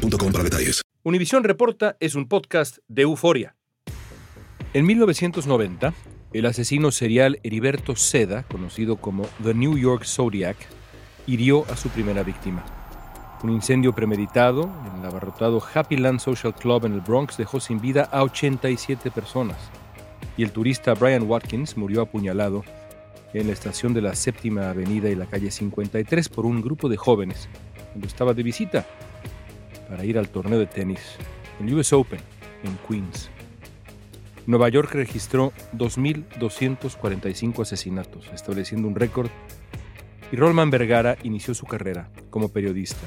boostmobile.com para detalles. Univisión Reporta es un podcast de euforia. En 1990, el asesino serial Heriberto Seda, conocido como The New York Zodiac, hirió a su primera víctima. Un incendio premeditado en el abarrotado Happy Land Social Club en el Bronx dejó sin vida a 87 personas. Y el turista Brian Watkins murió apuñalado en la estación de la Séptima Avenida y la calle 53 por un grupo de jóvenes cuando estaba de visita para ir al torneo de tenis, el US Open, en Queens. Nueva York registró 2.245 asesinatos, estableciendo un récord, y Rolman Vergara inició su carrera como periodista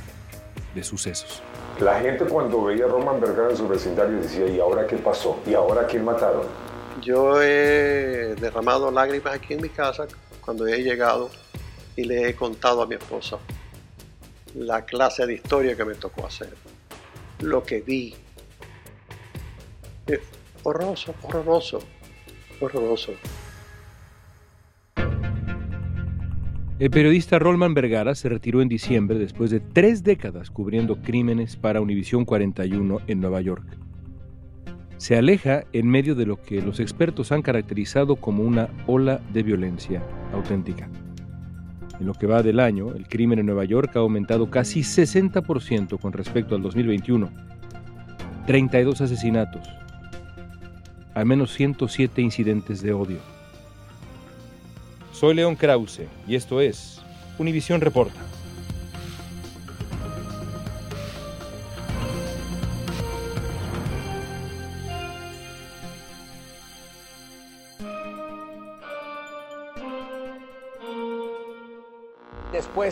de sucesos. La gente cuando veía a Roman Vergara en su vecindario decía, ¿y ahora qué pasó? ¿Y ahora quién mataron? Yo he derramado lágrimas aquí en mi casa cuando he llegado y le he contado a mi esposa la clase de historia que me tocó hacer, lo que vi. Horroroso, horroroso, horroroso. El periodista Rolman Vergara se retiró en diciembre después de tres décadas cubriendo crímenes para Univisión 41 en Nueva York. Se aleja en medio de lo que los expertos han caracterizado como una ola de violencia auténtica. En lo que va del año, el crimen en Nueva York ha aumentado casi 60% con respecto al 2021. 32 asesinatos, al menos 107 incidentes de odio. Soy León Krause y esto es Univisión Reporta.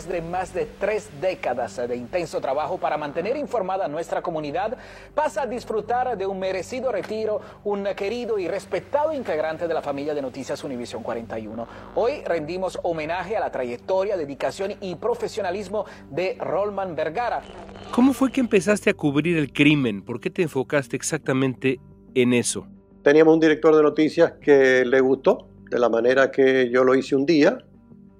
Después de más de tres décadas de intenso trabajo para mantener informada a nuestra comunidad, pasa a disfrutar de un merecido retiro un querido y respetado integrante de la familia de Noticias Univisión 41. Hoy rendimos homenaje a la trayectoria, dedicación y profesionalismo de Rolman Vergara. ¿Cómo fue que empezaste a cubrir el crimen? ¿Por qué te enfocaste exactamente en eso? Teníamos un director de noticias que le gustó de la manera que yo lo hice un día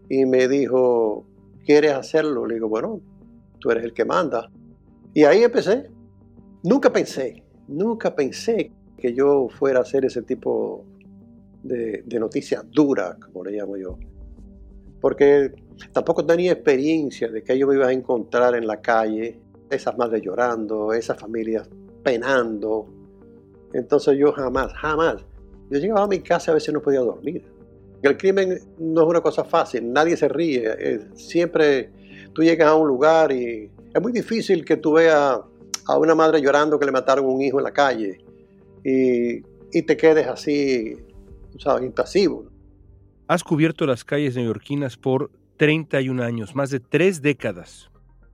y me dijo, ¿quieres hacerlo? Le digo, bueno, tú eres el que manda. Y ahí empecé. Nunca pensé, nunca pensé que yo fuera a hacer ese tipo de, de noticias duras, como le llamo yo. Porque tampoco tenía experiencia de que yo me iba a encontrar en la calle, esas madres llorando, esas familias penando. Entonces yo jamás, jamás. Yo llegaba a mi casa y a veces no podía dormir. El crimen no es una cosa fácil, nadie se ríe. Siempre tú llegas a un lugar y es muy difícil que tú veas a una madre llorando que le mataron un hijo en la calle y, y te quedes así, ¿sabes? impasivo. Has cubierto las calles neoyorquinas por 31 años, más de tres décadas.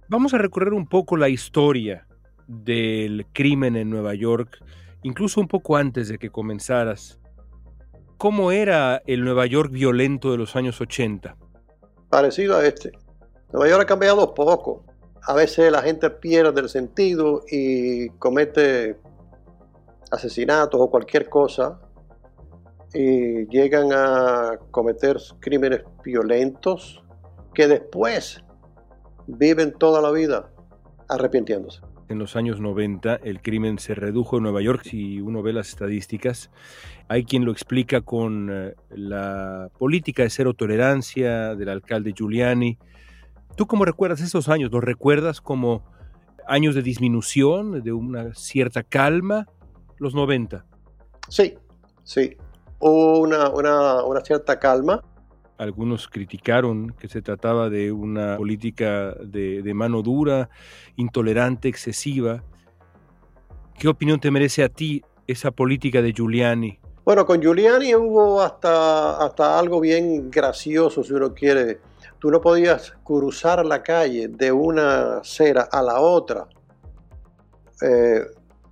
Vamos a recorrer un poco la historia del crimen en Nueva York, incluso un poco antes de que comenzaras. ¿Cómo era el Nueva York violento de los años 80? Parecido a este. Nueva York ha cambiado poco. A veces la gente pierde el sentido y comete asesinatos o cualquier cosa y llegan a cometer crímenes violentos que después viven toda la vida arrepintiéndose. En los años 90 el crimen se redujo en Nueva York, si uno ve las estadísticas. Hay quien lo explica con eh, la política de cero tolerancia del alcalde Giuliani. ¿Tú cómo recuerdas esos años? ¿Los recuerdas como años de disminución, de una cierta calma? Los 90. Sí, sí. Hubo una, una, una cierta calma. Algunos criticaron que se trataba de una política de, mano dura, intolerante, excesiva. ¿Qué opinión te merece a ti esa política de Giuliani? Bueno, con Giuliani hubo hasta, hasta algo bien gracioso, si uno quiere. Tú no podías cruzar la calle de una acera a la otra eh,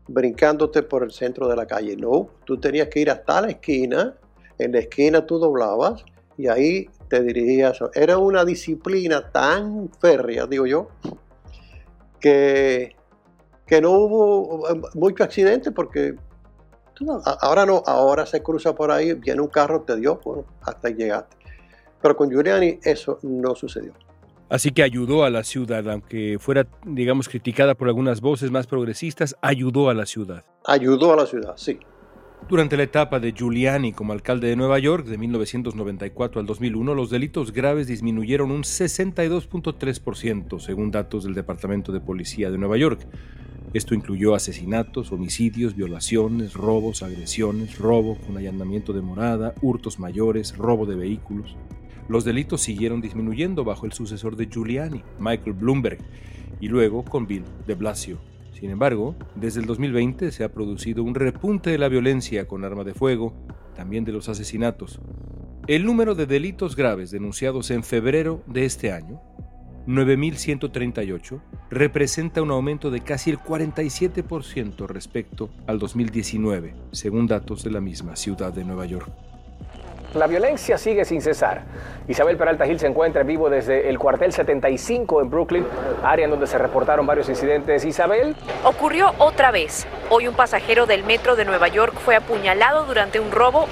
brincándote por el centro de la calle. No, tú tenías que ir hasta la esquina, en la esquina tú doblabas y ahí te dirigías. Era una disciplina tan férrea, digo yo, que, que no hubo eh, mucho accidente porque ahora no, ahora se cruza por ahí, viene un carro, te dio, bueno, hasta llegaste. Pero con Giuliani eso no sucedió. Así que ayudó a la ciudad, aunque fuera, digamos, criticada por algunas voces más progresistas, ayudó a la ciudad. Ayudó a la ciudad, sí. Durante la etapa de Giuliani como alcalde de Nueva York, de 1994 al 2001, los delitos graves disminuyeron un 62.3%, según datos del Departamento de Policía de Nueva York. Esto incluyó asesinatos, homicidios, violaciones, robos, agresiones, robo con allanamiento de morada, hurtos mayores, robo de vehículos. Los delitos siguieron disminuyendo bajo el sucesor de Giuliani, Michael Bloomberg, y luego con Bill de Blasio. Sin embargo, desde el 2020 se ha producido un repunte de la violencia con arma de fuego, también de los asesinatos. El número de delitos graves denunciados en febrero de este año, 9.138, representa un aumento de casi el 47% respecto al 2019, según datos de la misma ciudad de Nueva York. La violencia sigue sin cesar. Isabel Peralta Gil se encuentra vivo desde el cuartel 75 en Brooklyn, área en donde se reportaron varios incidentes. Isabel. Ocurrió otra vez. Hoy un pasajero del metro de Nueva York fue apuñalado durante un robo.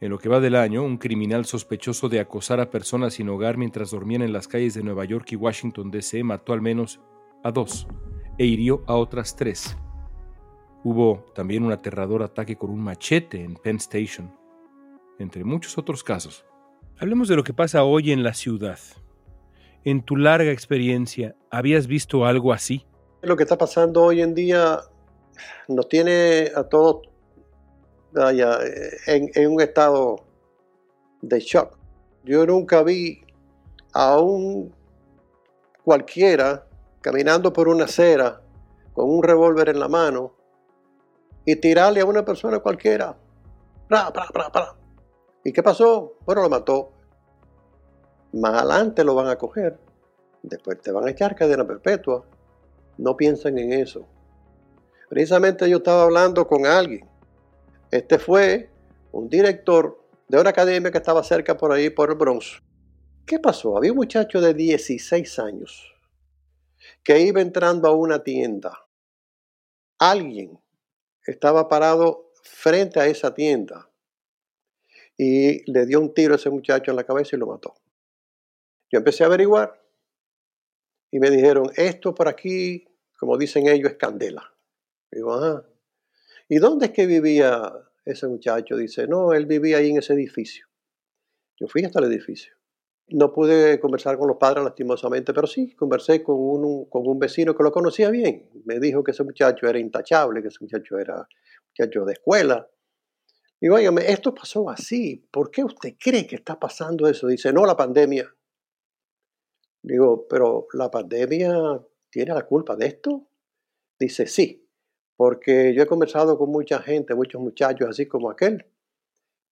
En lo que va del año, un criminal sospechoso de acosar a personas sin hogar mientras dormían en las calles de Nueva York y Washington, D.C. mató al menos a dos e hirió a otras tres. Hubo también un aterrador ataque con un machete en Penn Station, entre muchos otros casos. Hablemos de lo que pasa hoy en la ciudad. En tu larga experiencia, ¿habías visto algo así? Lo que está pasando hoy en día nos tiene a todos en, en un estado de shock. Yo nunca vi a un cualquiera caminando por una acera con un revólver en la mano y tirarle a una persona cualquiera. ¿Y qué pasó? Bueno, lo mató. Más adelante lo van a coger. Después te van a echar cadena perpetua. No piensen en eso. Precisamente yo estaba hablando con alguien. Este fue un director de una academia que estaba cerca por ahí, por el Bronx. ¿Qué pasó? Había un muchacho de 16 años que iba entrando a una tienda. Alguien estaba parado frente a esa tienda y le dio un tiro a ese muchacho en la cabeza y lo mató. Yo empecé a averiguar y me dijeron, esto por aquí, como dicen ellos, es candela. Digo, ajá. ¿Y dónde es que vivía ese muchacho? Dice, no, él vivía ahí en ese edificio. Yo fui hasta el edificio. No pude conversar con los padres lastimosamente, pero sí, conversé con un, con un vecino que lo conocía bien. Me dijo que ese muchacho era intachable, que ese muchacho era muchacho de escuela. Digo, oígame, esto pasó así. ¿Por qué usted cree que está pasando eso? Dice, no, la pandemia. Digo, pero ¿la pandemia tiene la culpa de esto? Dice, sí, porque yo he conversado con mucha gente, muchos muchachos así como aquel,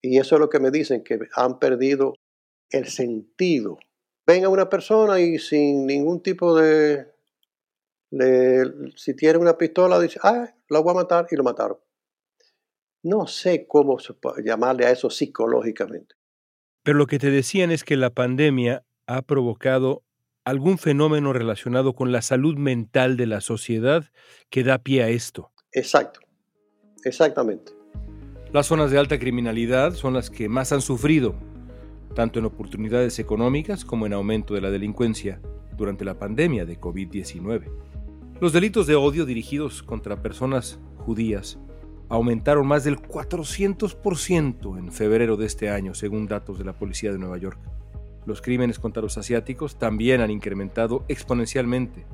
y eso es lo que me dicen, que han perdido el sentido. Ven a una persona y sin ningún tipo de... si tiene una pistola, dice, ah, la voy a matar y lo mataron. No sé cómo llamarle a eso psicológicamente. Pero lo que te decían es que la pandemia ha provocado algún fenómeno relacionado con la salud mental de la sociedad que da pie a esto. Exacto, exactamente. Las zonas de alta criminalidad son las que más han sufrido tanto en oportunidades económicas como en aumento de la delincuencia durante la pandemia de COVID-19. Los delitos de odio dirigidos contra personas judías aumentaron más del 400% en febrero de este año, según datos de la Policía de Nueva York. Los crímenes contra los asiáticos también han incrementado exponencialmente,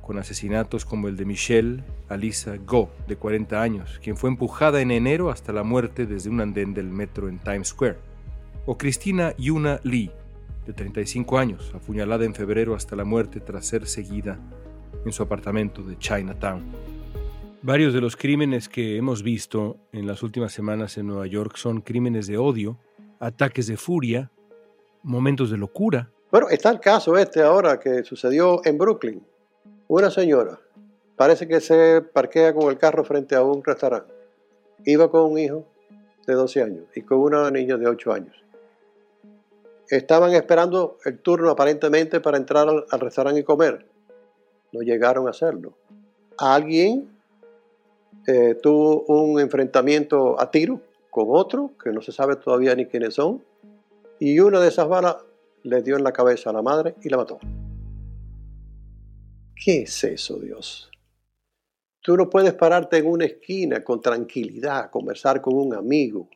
con asesinatos como el de Michelle Alisa Go, de 40 años, quien fue empujada en enero hasta la muerte desde un andén del metro en Times Square o Cristina Yuna Lee, de 35 años, apuñalada en febrero hasta la muerte tras ser seguida en su apartamento de Chinatown. Varios de los crímenes que hemos visto en las últimas semanas en Nueva York son crímenes de odio, ataques de furia, momentos de locura. Bueno, está el caso este ahora que sucedió en Brooklyn. Una señora, parece que se parquea con el carro frente a un restaurante. Iba con un hijo de 12 años y con una niña de 8 años. Estaban esperando el turno aparentemente para entrar al, restaurante y comer. No llegaron a hacerlo. Alguien eh, tuvo un enfrentamiento a tiro con otro, que no se sabe todavía ni quiénes son, y una de esas balas le dio en la cabeza a la madre y la mató. ¿Qué es eso, Dios? Tú no puedes pararte en una esquina con tranquilidad, conversar con un amigo,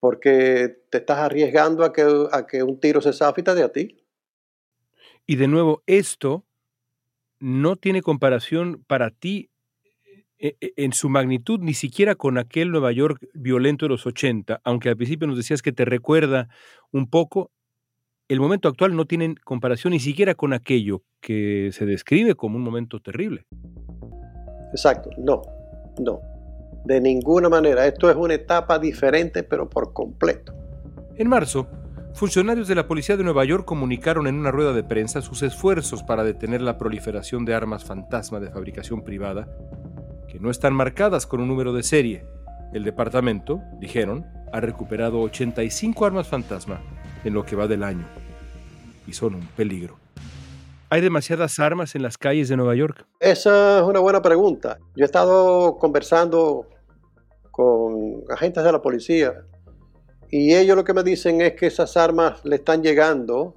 porque te estás arriesgando a que, a que un tiro se zafita de a ti. Y de nuevo, esto no tiene comparación para ti e, e, en su magnitud, ni siquiera con aquel Nueva York violento de los 80, aunque al principio nos decías que te recuerda un poco, el momento actual no tiene comparación ni siquiera con aquello que se describe como un momento terrible. Exacto, no, no, de ninguna manera. Esto es una etapa diferente, pero por completo. En marzo, funcionarios de la Policía de Nueva York comunicaron en una rueda de prensa sus esfuerzos para detener la proliferación de armas fantasma de fabricación privada, que no están marcadas con un número de serie. El departamento, dijeron, ha recuperado 85 armas fantasma en lo que va del año. Y son un peligro. ¿Hay demasiadas armas en las calles de Nueva York? Esa es una buena pregunta. Yo he estado conversando con agentes de la policía y ellos lo que me dicen es que esas armas le están llegando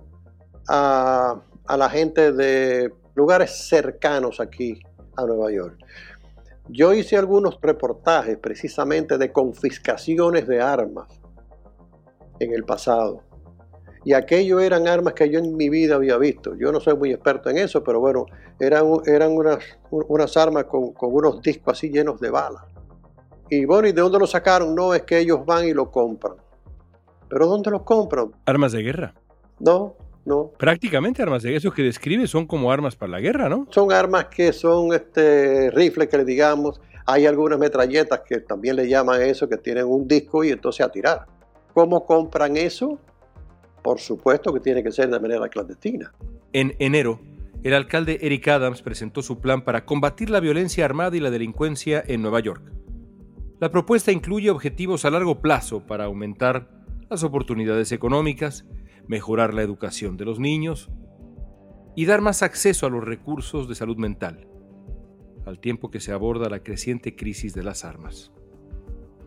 a, a la gente de lugares cercanos aquí a Nueva York. Yo hice algunos reportajes precisamente de confiscaciones de armas en el pasado. Y aquello eran armas que yo en mi vida había visto. Yo no soy muy experto en eso, pero bueno, eran, eran unas, unas armas con, con unos discos así llenos de balas. Y bueno, ¿y de dónde lo sacaron? No, es que ellos van y lo compran. ¿Pero dónde los compran? Armas de guerra. No, no. Prácticamente armas de guerra. Esos que describe son como armas para la guerra, ¿no? Son armas que son este, rifles que le digamos. Hay algunas metralletas que también le llaman eso, que tienen un disco y entonces a tirar. ¿Cómo compran eso? Por supuesto que tiene que ser de manera clandestina. En enero, el alcalde Eric Adams presentó su plan para combatir la violencia armada y la delincuencia en Nueva York. La propuesta incluye objetivos a largo plazo para aumentar las oportunidades económicas, mejorar la educación de los niños y dar más acceso a los recursos de salud mental, al tiempo que se aborda la creciente crisis de las armas.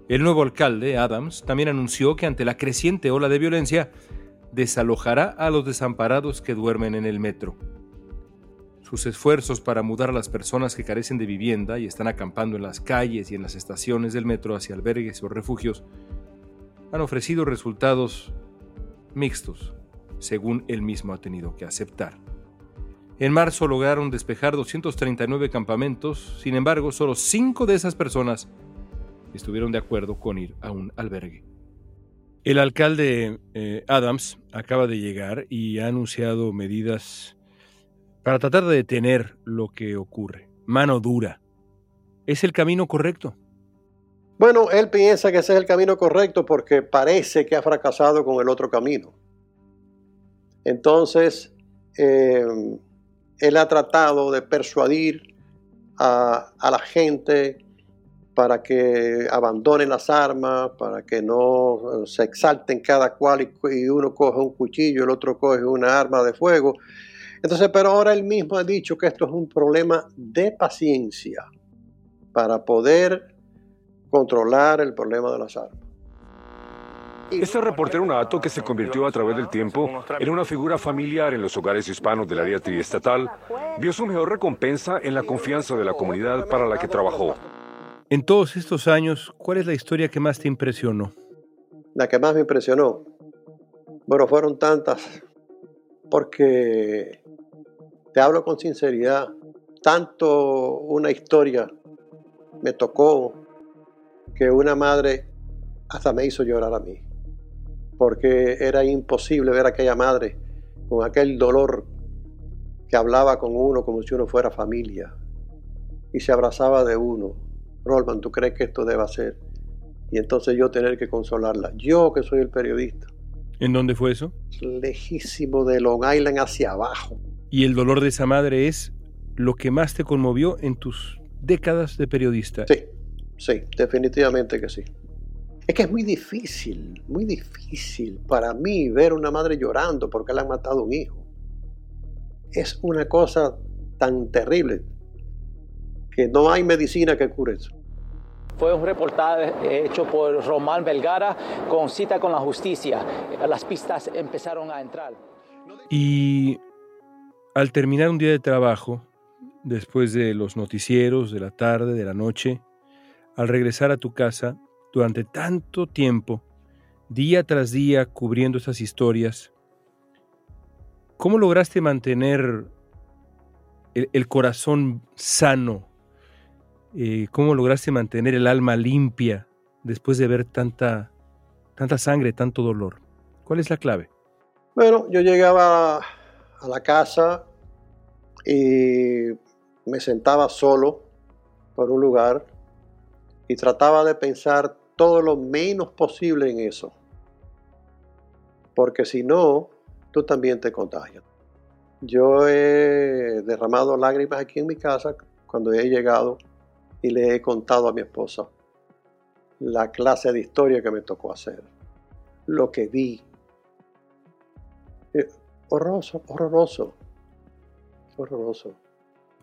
El nuevo alcalde, Adams, también anunció que ante la creciente ola de violencia, desalojará a los desamparados que duermen en el metro. Sus esfuerzos para mudar a las personas que carecen de vivienda y están acampando en las calles y en las estaciones del metro hacia albergues o refugios han ofrecido resultados mixtos, según él mismo ha tenido que aceptar. En marzo lograron despejar 239 campamentos, sin embargo, solo cinco de esas personas estuvieron de acuerdo con ir a un albergue. El alcalde eh, Adams acaba de llegar y ha anunciado medidas para tratar de detener lo que ocurre. Mano dura. ¿Es el camino correcto? Bueno, él piensa que ese es el camino correcto porque parece que ha fracasado con el otro camino. Entonces, eh, él ha tratado de persuadir a, a la gente para que abandonen las armas, para que no se exalten cada cual y, uno coge un cuchillo, el otro coge una arma de fuego. Entonces, pero ahora él mismo ha dicho que esto es un problema de paciencia para poder controlar el problema de las armas. Este reportero nato que se convirtió a través del tiempo en una figura familiar en los hogares hispanos del área triestatal, vio su mejor recompensa en la confianza de la comunidad para la que trabajó. En todos estos años, ¿cuál es la historia que más te impresionó? La que más me impresionó, bueno, fueron tantas, porque te hablo con sinceridad, tanto una historia me tocó que una madre hasta me hizo llorar a mí, porque era imposible ver a aquella madre con aquel dolor que hablaba con uno como si uno fuera familia y se abrazaba de uno Rolman, ¿tú crees que esto deba ser? Y entonces yo tener que consolarla. Yo que soy el periodista. ¿En dónde fue eso? Lejísimo de Long Island hacia abajo. ¿Y el dolor de esa madre es lo que más te conmovió en tus décadas de periodista? Sí, sí, definitivamente que sí. Es que es muy difícil, muy difícil para mí ver una madre llorando porque le han matado a un hijo. Es una cosa tan terrible que no hay medicina que cure eso. Fue un reportaje hecho por Román Vergara con cita con la justicia. Las pistas empezaron a entrar. Y al terminar un día de trabajo, después de los noticieros, de la tarde, de la noche, al regresar a tu casa, durante tanto tiempo, día tras día cubriendo esas historias, ¿cómo lograste mantener el, corazón sano? Eh, ¿Cómo lograste mantener el alma limpia después de ver tanta, tanta sangre, tanto dolor? ¿Cuál es la clave? Bueno, yo llegaba a la casa y me sentaba solo por un lugar y trataba de pensar todo lo menos posible en eso. Porque si no, tú también te contagias. Yo he derramado lágrimas aquí en mi casa cuando he llegado y le he contado a mi esposa la clase de historia que me tocó hacer, lo que vi. Eh, horroroso, horroroso, horroroso.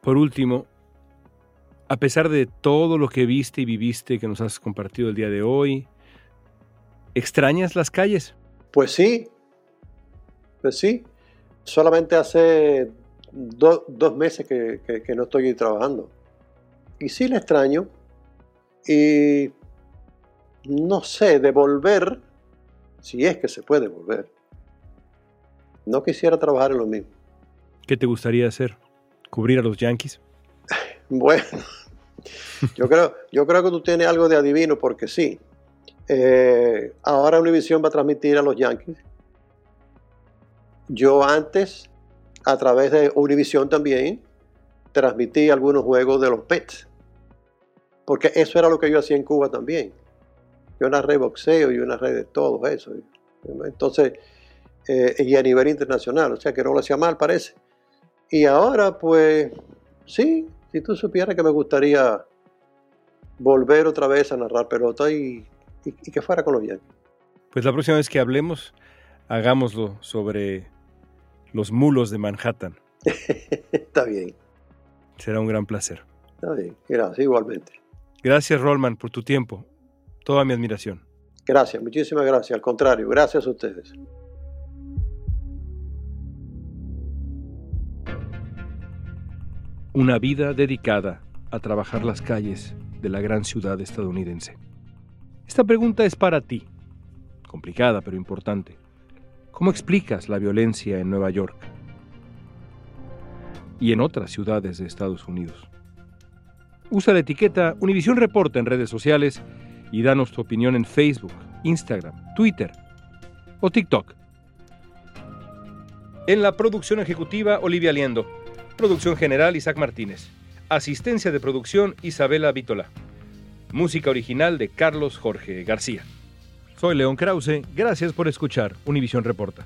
Por último, a pesar de todo lo que viste y viviste que nos has compartido el día de hoy, ¿extrañas las calles? Pues sí, pues sí. Solamente hace dos meses que, que, no estoy trabajando. Y sí la extraño. Y no sé, devolver, si es que se puede volver. No quisiera trabajar en lo mismo. ¿Qué te gustaría hacer? ¿Cubrir a los Yankees? Bueno, yo creo, yo creo que tú tienes algo de adivino porque sí. Eh, ahora Univision va a transmitir a los Yankees. Yo antes, a través de Univision también, transmití algunos juegos de los Pets. Porque eso era lo que yo hacía en Cuba también. Yo narré boxeo y una red de todo eso. Entonces, eh, y a nivel internacional, o sea que no lo hacía mal, parece. Y ahora, pues, sí, si tú supieras que me gustaría volver otra vez a narrar pelota y, que fuera con los Yankees. Pues la próxima vez que hablemos, hagámoslo sobre los mulos de Manhattan. Está bien. Será un gran placer. Está bien, gracias, igualmente. Gracias, Rollman, por tu tiempo. Toda mi admiración. Gracias, muchísimas gracias. Al contrario, gracias a ustedes. Una vida dedicada a trabajar las calles de la gran ciudad estadounidense. Esta pregunta es para ti, complicada pero importante. ¿Cómo explicas la violencia en Nueva York y en otras ciudades de Estados Unidos? Usa la etiqueta Univision Reporta en redes sociales y danos tu opinión en Facebook, Instagram, Twitter o TikTok. En la producción ejecutiva, Olivia Liendo. Producción general, Isaac Martínez. Asistencia de producción, Isabela Vítola. Música original de Carlos Jorge García. Soy León Krause. Gracias por escuchar Univisión Reporta.